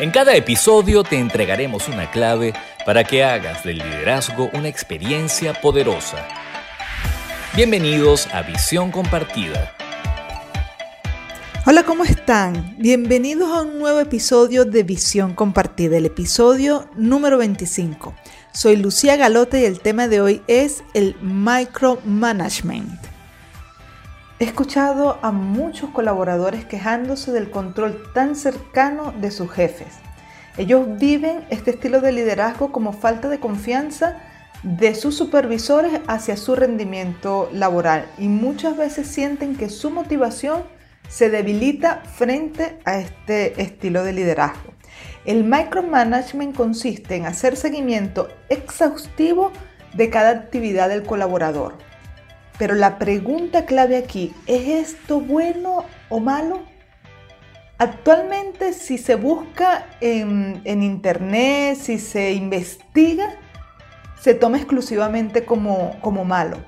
En cada episodio te entregaremos una clave para que hagas del liderazgo una experiencia poderosa. Bienvenidos a Visión Compartida. Hola, ¿cómo están? Bienvenidos a un nuevo episodio de Visión Compartida, el episodio número 25. Soy Lucía Galote y el tema de hoy es el micromanagement. He escuchado a muchos colaboradores quejándose del control tan cercano de sus jefes. Ellos viven este estilo de liderazgo como falta de confianza de sus supervisores hacia su rendimiento laboral y muchas veces sienten que su motivación se debilita frente a este estilo de liderazgo. El micromanagement consiste en hacer seguimiento exhaustivo de cada actividad del colaborador pero la pregunta clave aquí, ¿es esto bueno o malo? Actualmente si se busca en, internet, si se investiga, se toma exclusivamente como, como malo.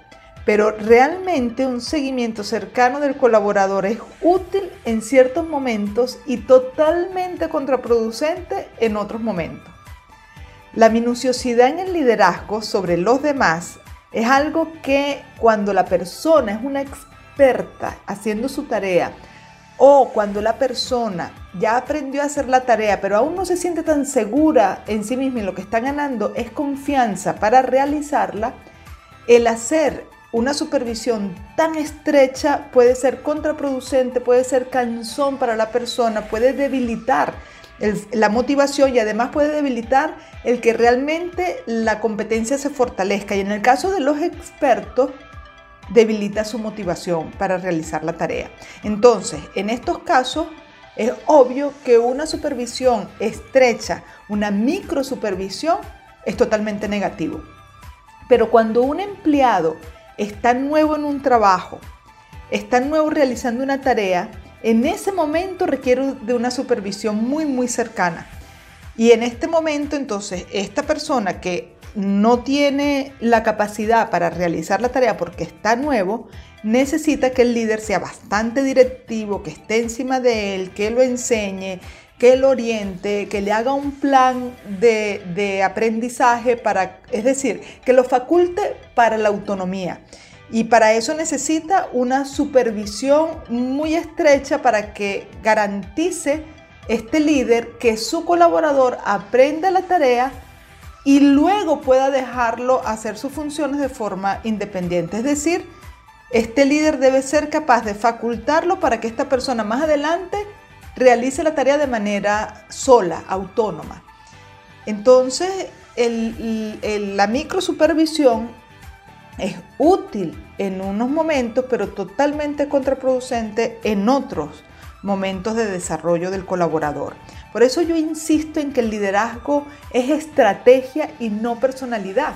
Pero realmente un seguimiento cercano del colaborador es útil en ciertos momentos y totalmente contraproducente en otros momentos. La minuciosidad en el liderazgo sobre los demás es algo que cuando la persona es una experta haciendo su tarea o cuando la persona ya aprendió a hacer la tarea pero aún no se siente tan segura en sí misma y lo que está ganando es confianza para realizarla, el hacer una supervisión tan estrecha puede ser contraproducente, puede ser cansón para la persona, puede debilitar la motivación y además puede debilitar el que realmente la competencia se fortalezca. Y en el caso de los expertos, debilita su motivación para realizar la tarea. Entonces, en estos casos, es obvio que una supervisión estrecha, una micro supervisión, es totalmente negativo. Pero cuando un empleado está nuevo en un trabajo, está nuevo realizando una tarea, en ese momento requiere de una supervisión muy, muy cercana. Y en este momento, entonces, esta persona que no tiene la capacidad para realizar la tarea porque está nuevo, necesita que el líder sea bastante directivo, que esté encima de él, que lo enseñe, que lo oriente, que le haga un plan de, de aprendizaje para, es decir, que lo faculte para la autonomía. Y para eso necesita una supervisión muy estrecha para que garantice este líder que su colaborador aprenda la tarea y luego pueda dejarlo hacer sus funciones de forma independiente. Es decir, este líder debe ser capaz de facultarlo para que esta persona más adelante realice la tarea de manera sola, autónoma. Entonces, la microsupervisión es útil en unos momentos, pero totalmente contraproducente en otros momentos de desarrollo del colaborador. Por eso yo insisto en que el liderazgo es estrategia y no personalidad,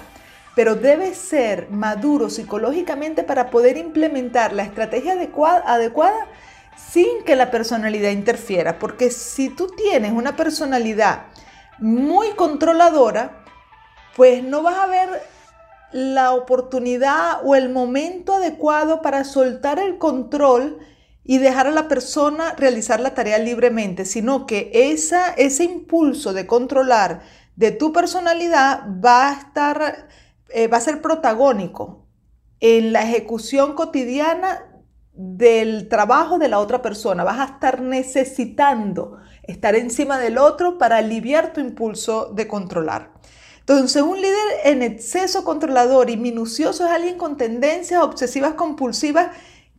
pero debe ser maduro psicológicamente para poder implementar la estrategia adecuada, adecuada sin que la personalidad interfiera, porque si tú tienes una personalidad muy controladora, pues no vas a ver la oportunidad o el momento adecuado para soltar el control y dejar a la persona realizar la tarea libremente, sino que esa, ese impulso de controlar de tu personalidad va a estar, eh, va a ser protagónico en la ejecución cotidiana del trabajo de la otra persona. Vas a estar necesitando estar encima del otro para aliviar tu impulso de controlar. Entonces, un líder en exceso controlador y minucioso es alguien con tendencias obsesivas compulsivas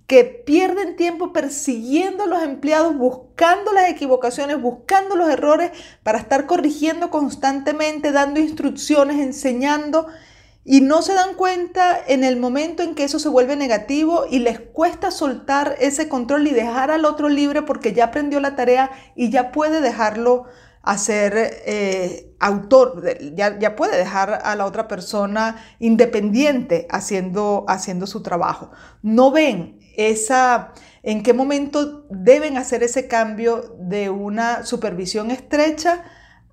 que pierden tiempo persiguiendo a los empleados, buscando las equivocaciones, buscando los errores para estar corrigiendo constantemente, dando instrucciones, enseñando y no se dan cuenta en el momento en que eso se vuelve negativo y les cuesta soltar ese control y dejar al otro libre porque ya aprendió la tarea y ya puede dejarlo a ser eh, autor, ya, puede dejar a la otra persona independiente haciendo, haciendo su trabajo. No ven esa, en qué momento deben hacer ese cambio de una supervisión estrecha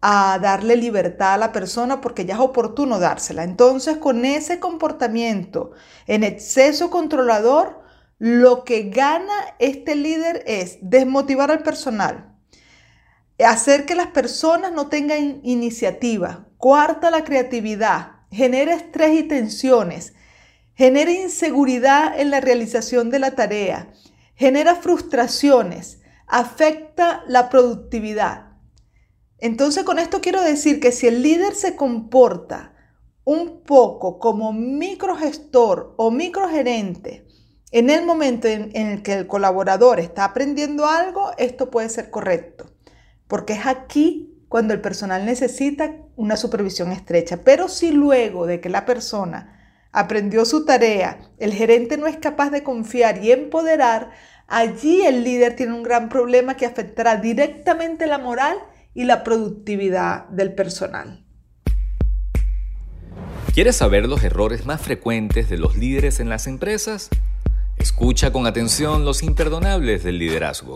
a darle libertad a la persona porque ya es oportuno dársela. Entonces, con ese comportamiento en exceso controlador, lo que gana este líder es desmotivar al personal, hacer que las personas no tengan iniciativa, cuarta la creatividad, genera estrés y tensiones, genera inseguridad en la realización de la tarea, genera frustraciones, afecta la productividad. Entonces con esto quiero decir que si el líder se comporta un poco como microgestor o microgerente, en el momento en, el que el colaborador está aprendiendo algo, esto puede ser correcto, porque es aquí cuando el personal necesita una supervisión estrecha. Pero si luego de que la persona aprendió su tarea, el gerente no es capaz de confiar y empoderar, allí el líder tiene un gran problema que afectará directamente la moral y la productividad del personal. ¿Quieres saber los errores más frecuentes de los líderes en las empresas? Escucha con atención los imperdonables del liderazgo.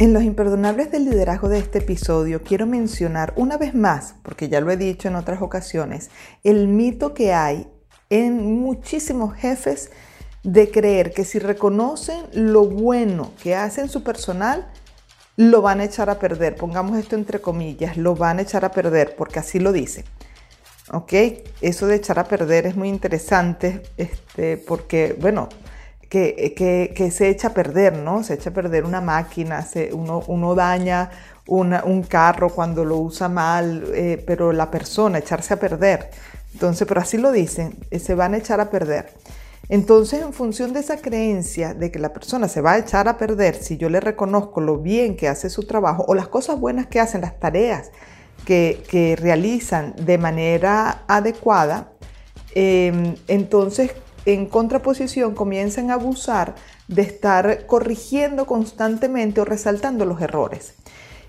En los imperdonables del liderazgo de este episodio quiero mencionar una vez más, porque ya lo he dicho en otras ocasiones, el mito que hay en muchísimos jefes de creer que si reconocen lo bueno que hacen su personal, lo van a echar a perder. Pongamos esto entre comillas, lo van a echar a perder, porque así lo dice. ¿ok? Eso de echar a perder es muy interesante, este, porque, bueno, que, se echa a perder, ¿no? Se echa a perder una máquina, uno, daña un carro cuando lo usa mal, eh, pero la persona, echarse a perder. Entonces, pero así lo dicen, eh, se van a echar a perder. Entonces, en función de esa creencia de que la persona se va a echar a perder si yo le reconozco lo bien que hace su trabajo o las cosas buenas que hacen, las tareas que, realizan de manera adecuada, em, entonces en contraposición comienzan a abusar de estar corrigiendo constantemente o resaltando los errores.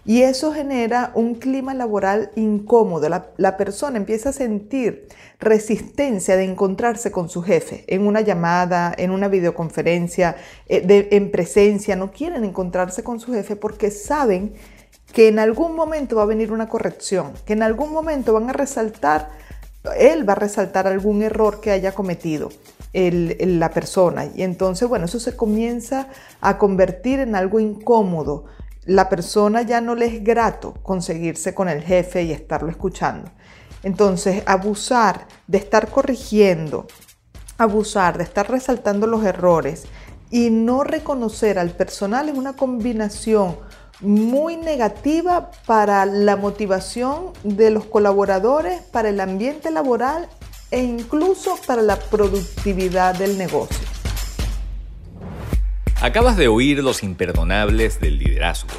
Y eso genera un clima laboral incómodo. La, persona empieza a sentir resistencia de encontrarse con su jefe en una llamada, en una videoconferencia, eh, en presencia. No quieren encontrarse con su jefe porque saben que en algún momento va a venir una corrección, que en algún momento van a resaltar, él va a resaltar algún error que haya cometido la persona. Y entonces, bueno, eso se comienza a convertir en algo incómodo. La persona ya no le es grato conseguirse con el jefe y estarlo escuchando. Entonces, abusar de estar corrigiendo, abusar de estar resaltando los errores y no reconocer al personal es una combinación muy negativa para la motivación de los colaboradores, para el ambiente laboral e incluso para la productividad del negocio. Acabas de oír los imperdonables del liderazgo.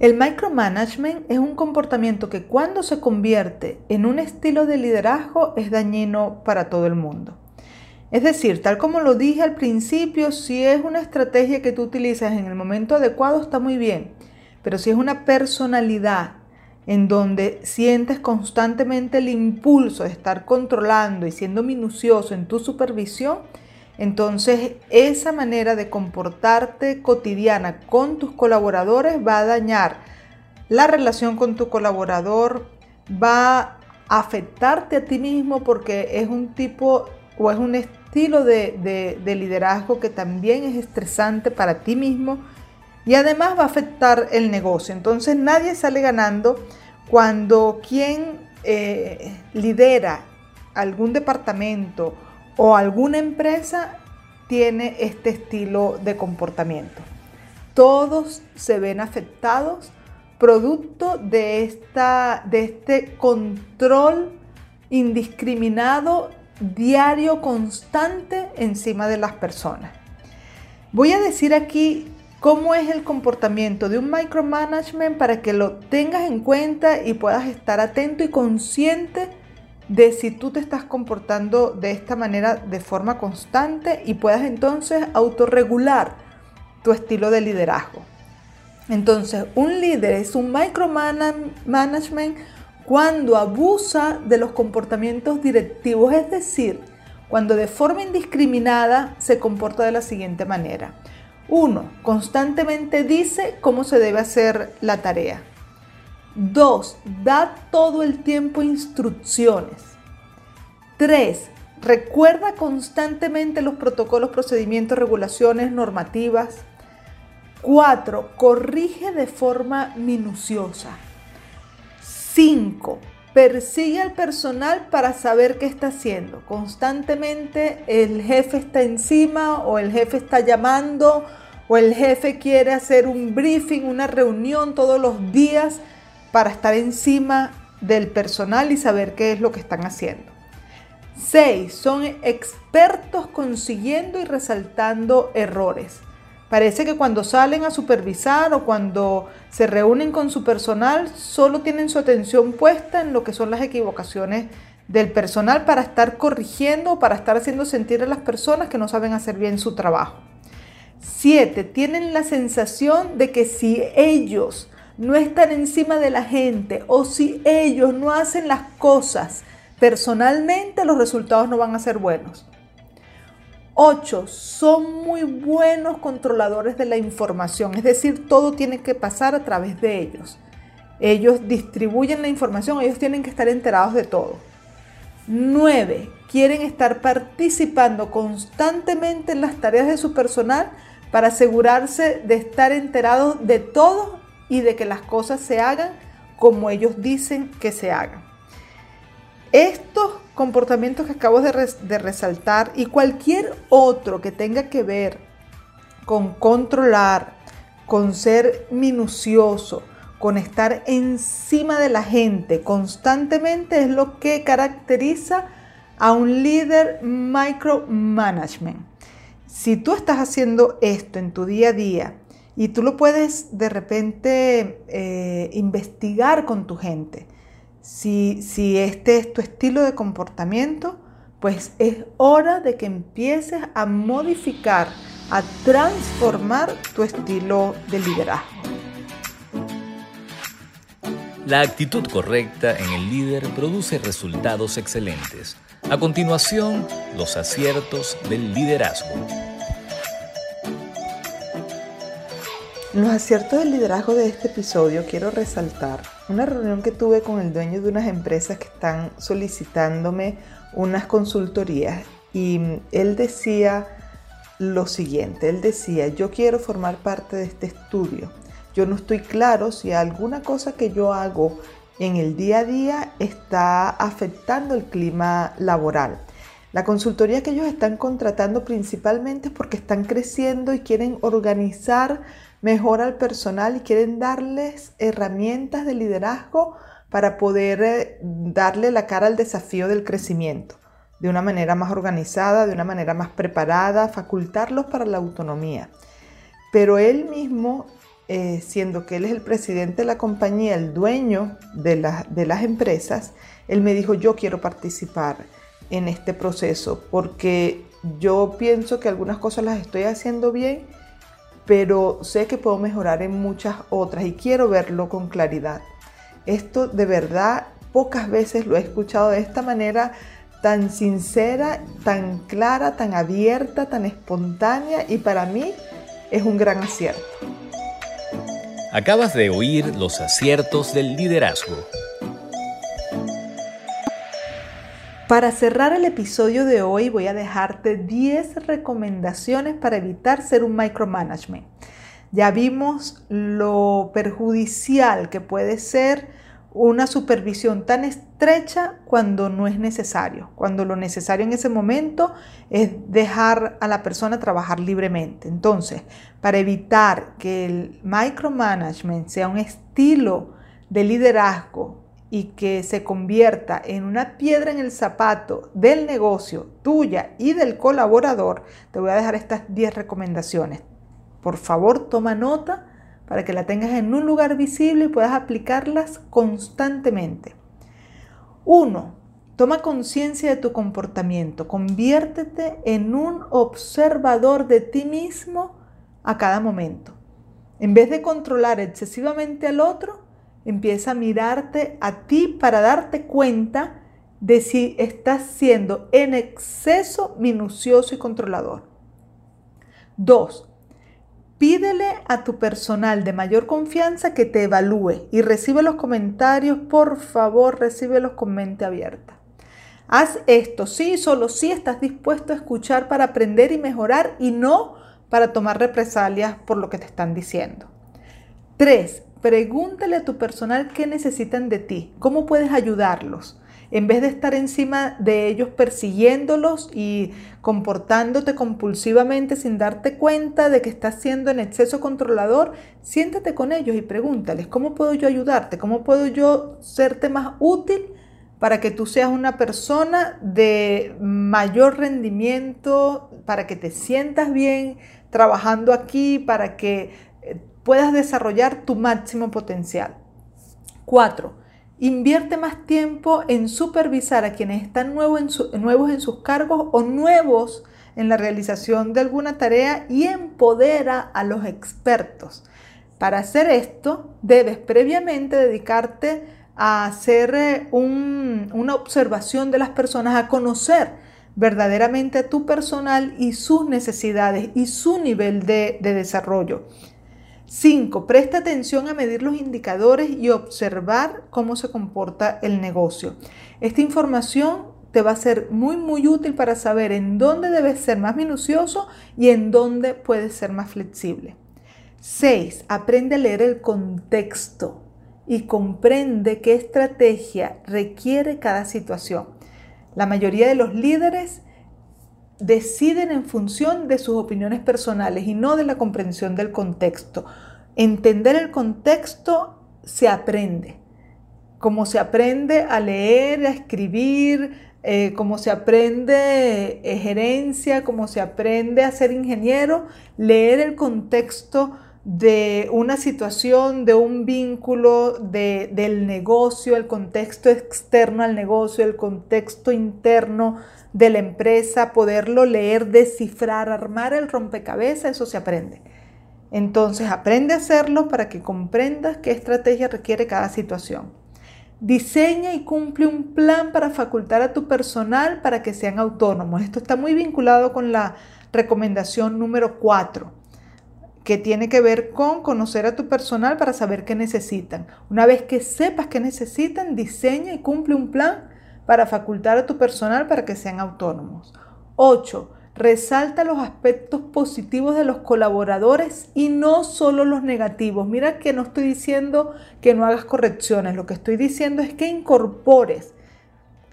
El micromanagement es un comportamiento que cuando se convierte en un estilo de liderazgo es dañino para todo el mundo. Es decir, tal como lo dije al principio, si es una estrategia que tú utilizas en el momento adecuado está muy bien, pero si es una personalidad en donde sientes constantemente el impulso de estar controlando y siendo minucioso en tu supervisión, entonces esa manera de comportarte cotidiana con tus colaboradores va a dañar la relación con tu colaborador, va a afectarte a ti mismo porque es un tipo o es un estilo de, liderazgo que también es estresante para ti mismo y además va a afectar el negocio. Entonces nadie sale ganando cuando quien eh, lidera algún departamento o alguna empresa tiene este estilo de comportamiento. Todos se ven afectados producto de, esta, de este control indiscriminado diario constante encima de las personas. Voy a decir aquí cómo es el comportamiento de un micromanagement para que lo tengas en cuenta y puedas estar atento y consciente de si tú te estás comportando de esta manera de forma constante y puedas entonces autorregular tu estilo de liderazgo. Entonces, un líder es un micromanagement cuando abusa de los comportamientos directivos, es decir, cuando de forma indiscriminada se comporta de la siguiente manera. Uno, constantemente dice cómo se debe hacer la tarea. Dos, da todo el tiempo instrucciones. Tres, Recuerda constantemente los protocolos, procedimientos, regulaciones, normativas. 4. Corrige de forma minuciosa. 5. Persigue al personal para saber qué está haciendo. Constantemente el jefe está encima o el jefe está llamando o el jefe quiere hacer un briefing, una reunión todos los días para estar encima del personal y saber qué es lo que están haciendo. 6. Son expertos consiguiendo y resaltando errores. Parece que cuando salen a supervisar o cuando se reúnen con su personal, solo tienen su atención puesta en lo que son las equivocaciones del personal para estar corrigiendo o para estar haciendo sentir a las personas que no saben hacer bien su trabajo. 7. Tienen la sensación de que si ellos no están encima de la gente o si ellos no hacen las cosas personalmente, los resultados no van a ser buenos. 8. Son muy buenos controladores de la información, es decir, todo tiene que pasar a través de ellos. Ellos distribuyen la información, ellos tienen que estar enterados de todo. 9. Quieren estar participando constantemente en las tareas de su personal para asegurarse de estar enterados de todo y de que las cosas se hagan como ellos dicen que se hagan. Estos comportamientos que acabo de, resaltar y cualquier otro que tenga que ver con controlar, con ser minucioso, con estar encima de la gente constantemente es lo que caracteriza a un líder micromanagement. Si tú estás haciendo esto en tu día a día y tú lo puedes de repente eh, investigar con tu gente, si, este es tu estilo de comportamiento, pues es hora de que empieces a modificar, a transformar tu estilo de liderazgo. La actitud correcta en el líder produce resultados excelentes. A continuación, los aciertos del liderazgo. los aciertos del liderazgo de este episodio quiero resaltar una reunión que tuve con el dueño de unas empresas que están solicitándome unas consultorías y él decía lo siguiente, él decía, yo quiero formar parte de este estudio. Yo no estoy claro si alguna cosa que yo hago en el día a día está afectando el clima laboral. La consultoría que ellos están contratando principalmente es porque están creciendo y quieren organizar mejor al personal y quieren darles herramientas de liderazgo para poder eh, darle la cara al desafío del crecimiento de una manera más organizada, de una manera más preparada, facultarlos para la autonomía. Pero él mismo, eh, siendo que él es el presidente de la compañía, el dueño de, de las empresas, él me dijo, yo quiero participar en este proceso porque yo pienso que algunas cosas las estoy haciendo bien pero sé que puedo mejorar en muchas otras y quiero verlo con claridad. Esto de verdad pocas veces lo he escuchado de esta manera tan sincera, tan clara, tan abierta, tan espontánea y para mí es un gran acierto. Acabas de oír los aciertos del liderazgo. Para cerrar el episodio de hoy voy a dejarte 10 recomendaciones para evitar ser un micromanagement. Ya vimos lo perjudicial que puede ser una supervisión tan estrecha cuando no es necesario, cuando lo necesario en ese momento es dejar a la persona trabajar libremente. Entonces, para evitar que el micromanagement sea un estilo de liderazgo y que se convierta en una piedra en el zapato del negocio tuya y del colaborador, te voy a dejar estas 10 recomendaciones. Por favor, toma nota para que la tengas en un lugar visible y puedas aplicarlas constantemente. 1. Toma conciencia de tu comportamiento. Conviértete en un observador de ti mismo a cada momento. En vez de controlar excesivamente al otro, Empieza a mirarte a ti para darte cuenta de si estás siendo en exceso minucioso y controlador. Dos, Pídele a tu personal de mayor confianza que te evalúe y recibe los comentarios, por favor, recibe los con mente abierta. Haz esto, sí, solo si estás dispuesto a escuchar para aprender y mejorar y no para tomar represalias por lo que te están diciendo. 3. Pregúntale a tu personal qué necesitan de ti, cómo puedes ayudarlos. En vez de estar encima de ellos persiguiéndolos y comportándote compulsivamente sin darte cuenta de que estás siendo en exceso controlador, siéntate con ellos y pregúntales, ¿cómo puedo yo ayudarte? ¿Cómo puedo yo serte más útil para que tú seas una persona de mayor rendimiento, para que te sientas bien trabajando aquí, para que puedas desarrollar tu máximo potencial. Cuatro, invierte más tiempo en supervisar a quienes están nuevos en, sus cargos o nuevos en la realización de alguna tarea y empodera a los expertos. Para hacer esto, debes previamente dedicarte a hacer eh, una observación de las personas, a conocer verdaderamente a tu personal y sus necesidades y su nivel de desarrollo. 5. Presta atención a medir los indicadores y observar cómo se comporta el negocio. Esta información te va a ser muy muy útil para saber en dónde debes ser más minucioso y en dónde puedes ser más flexible. 6. Aprende a leer el contexto y comprende qué estrategia requiere cada situación. La mayoría de los líderes deciden en función de sus opiniones personales y no de la comprensión del contexto. Entender el contexto se aprende, como se aprende a leer, a escribir, eh, como se aprende eh, gerencia, como se aprende a ser ingeniero, leer el contexto de una situación, de un vínculo, del negocio, el contexto externo al negocio, el contexto interno de la empresa, poderlo leer, descifrar, armar el rompecabezas, eso se aprende. Entonces aprende a hacerlo para que comprendas qué estrategia requiere cada situación. Diseña y cumple un plan para facultar a tu personal para que sean autónomos. Esto está muy vinculado con la recomendación número 4, que tiene que ver con conocer a tu personal para saber qué necesitan. Una vez que sepas qué necesitan, diseña y cumple un plan para facultar a tu personal para que sean autónomos. 8. Resalta los aspectos positivos de los colaboradores y no solo los negativos. Mira que no estoy diciendo que no hagas correcciones, lo que estoy diciendo es que incorpores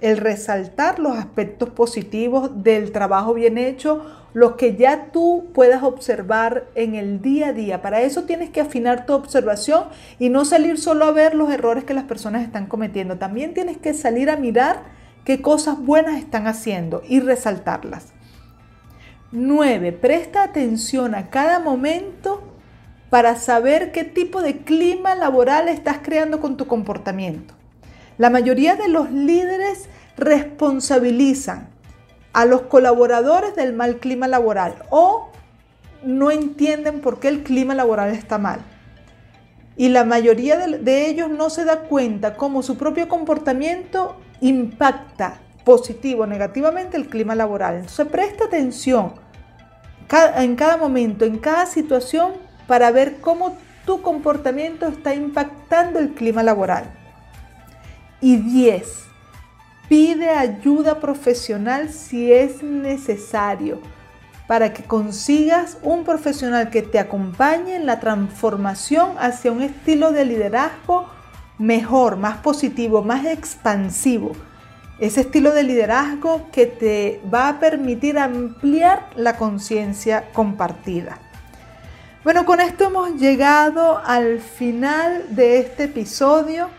el resaltar los aspectos positivos del trabajo bien hecho, los que ya tú puedas observar en el día a día. Para eso tienes que afinar tu observación y no salir solo a ver los errores que las personas están cometiendo. También tienes que salir a mirar qué cosas buenas están haciendo y resaltarlas. 9. Presta atención a cada momento para saber qué tipo de clima laboral estás creando con tu comportamiento. La mayoría de los líderes responsabilizan a los colaboradores del mal clima laboral o no entienden por qué el clima laboral está mal. Y la mayoría de, ellos no se da cuenta cómo su propio comportamiento impacta positivo o negativamente el clima laboral. Entonces presta atención en cada momento, en cada situación, para ver cómo tu comportamiento está impactando el clima laboral. Y 10. Pide ayuda profesional si es necesario para que consigas un profesional que te acompañe en la transformación hacia un estilo de liderazgo mejor, más positivo, más expansivo. Ese estilo de liderazgo que te va a permitir ampliar la conciencia compartida. Bueno, con esto hemos llegado al final de este episodio.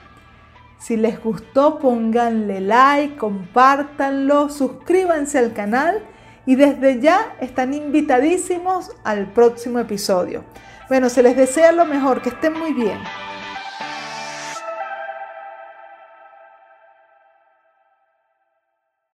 Si les gustó, pónganle like, compártanlo, suscríbanse al canal y desde ya están invitadísimos al próximo episodio. Bueno, se les desea lo mejor, que estén muy bien.